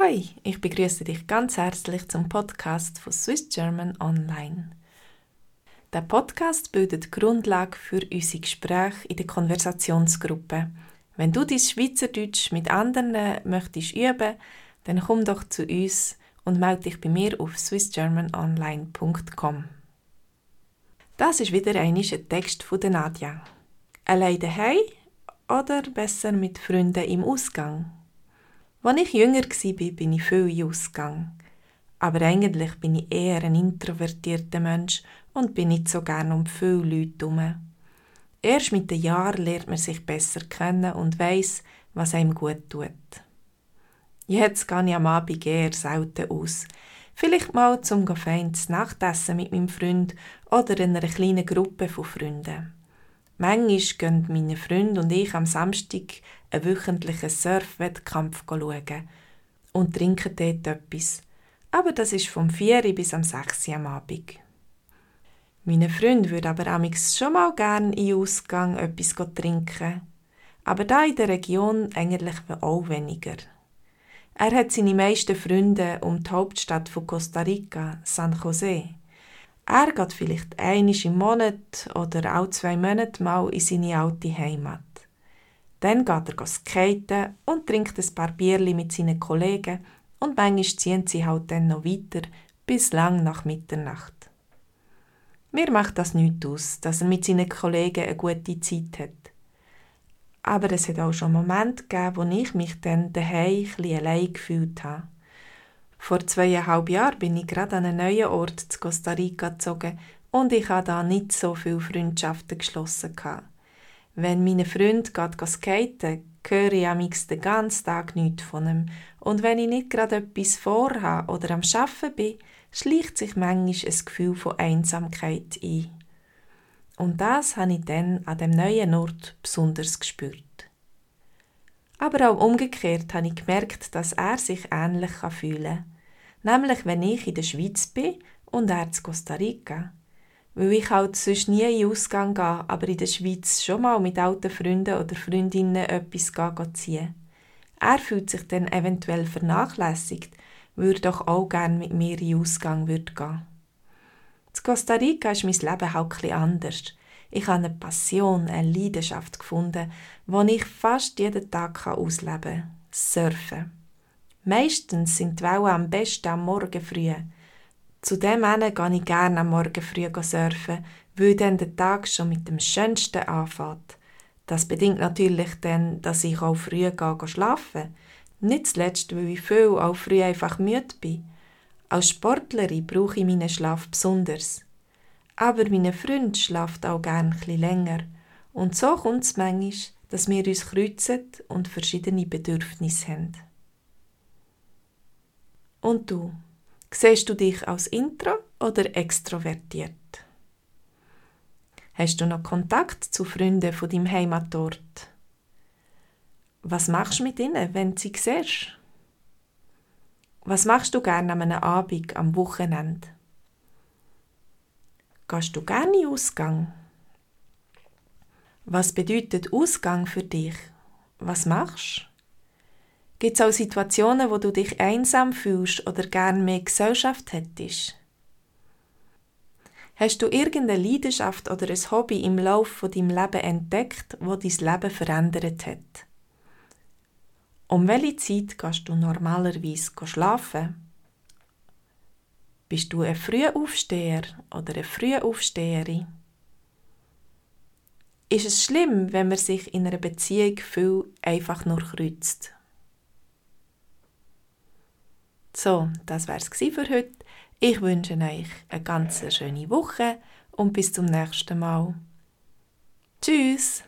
Hoi, ich begrüße dich ganz herzlich zum Podcast von Swiss German Online. Der Podcast bildet die Grundlage für unsere Gespräche in der Konversationsgruppe. Wenn du dein Schweizerdeutsch mit anderen möchtest üben, dann komm doch zu uns und melde dich bei mir auf swissgermanonline.com. Das ist wieder ein Text von der Nadja. Allein daheim oder besser mit Freunden im Ausgang? Als ich jünger war, bin ich viel Ausgang. Aber eigentlich bin ich eher ein introvertierter Mensch und bin nicht so gern um viele Leute herum. Erst mit den Jahren lernt man sich besser kennen und weiß, was einem gut tut. Jetzt gehe ich am Abend eher selten aus. Vielleicht mal zum fein zu Nachtessen mit meinem Freund oder in einer kleinen Gruppe von Freunden. Manchmal gehen meine Freunde und ich am Samstag einen wöchentlichen Surfwettkampf schauen und trinken dort etwas. Aber das ist vom 4 bis am 6 am Abend. Meine Freund würde aber amix schon mal gern in Ausgang etwas trinken. Aber da in der Region eigentlich auch weniger. Er hat seine meisten Freunde um die Hauptstadt von Costa Rica, San Jose. Er geht vielleicht einisch im Monat oder auch zwei Monate mal in seine alte Heimat. Dann geht er skaten und trinkt ein paar Bierli mit seinen Kollegen und manchmal ziehen sie halt dann noch weiter bis lang nach Mitternacht. Mir macht das nichts aus, dass er mit seinen Kollegen eine gute Zeit hat. Aber es hat auch schon Momente gegeben, wo ich mich dann daheim ein allein gefühlt habe. Vor zweieinhalb Jahren bin ich gerade an einen neuen Ort zu Costa Rica gezogen und ich habe da nicht so viele Freundschaften geschlossen. Wenn meine Freund geht skaten, höre ich am den ganzen Tag nichts von ihm. Und wenn ich nicht gerade etwas vorhabe oder am Arbeiten bin, schleicht sich manchmal ein Gefühl von Einsamkeit ein. Und das habe ich dann an dem neuen Ort besonders gespürt. Aber auch umgekehrt habe ich gemerkt, dass er sich ähnlich fühlen kann. Nämlich, wenn ich in der Schweiz bin und er in Costa Rica. Weil ich halt sonst nie in Ausgang gehe, aber in der Schweiz schon mal mit alten Freunden oder Freundinnen etwas ziehen. Er fühlt sich dann eventuell vernachlässigt, würde doch auch gerne mit mir in Ausgang gehen. In Costa Rica ist mein Leben halt etwas anders. Ich habe eine Passion, eine Leidenschaft gefunden, die ich fast jeden Tag ausleben kann. Surfen. Meistens sind die Wellen am besten am Morgen früh. Zu dem gehe ich gerne am Morgen früh surfen, weil dann der Tag schon mit dem Schönsten anfängt. Das bedingt natürlich dann, dass ich auch früh gehe schlafen. Nicht zuletzt, weil ich viel auch früh einfach müde bin. Als Sportlerin brauche ich meinen Schlaf besonders. Aber meine Freund schlaft auch gern etwas länger. Und so kommt es manchmal, dass wir uns kreuzen und verschiedene Bedürfnisse haben. Und du? Siehst du dich als intro oder extrovertiert? Hast du noch Kontakt zu Freunden von deinem Heimatort? Was machst du mit ihnen, wenn du sie siehst? Was machst du gerne an einem Abend, am Wochenende? Gehst du gerne Ausgang? Was bedeutet Ausgang für dich? Was machst du? Gibt es auch Situationen, wo du dich einsam fühlst oder gern mehr Gesellschaft hättest? Hast du irgendeine Leidenschaft oder ein Hobby im Laufe von deinem Leben entdeckt, wo dein Leben verändert hat? Um welche Zeit gehst du normalerweise schlafen? Bist du ein Frühaufsteher oder eine Frühaufsteherin? Ist es schlimm, wenn man sich in einer Beziehung viel einfach nur kreuzt? So, das wär's für heute. Ich wünsche euch eine ganz schöne Woche und bis zum nächsten Mal. Tschüss!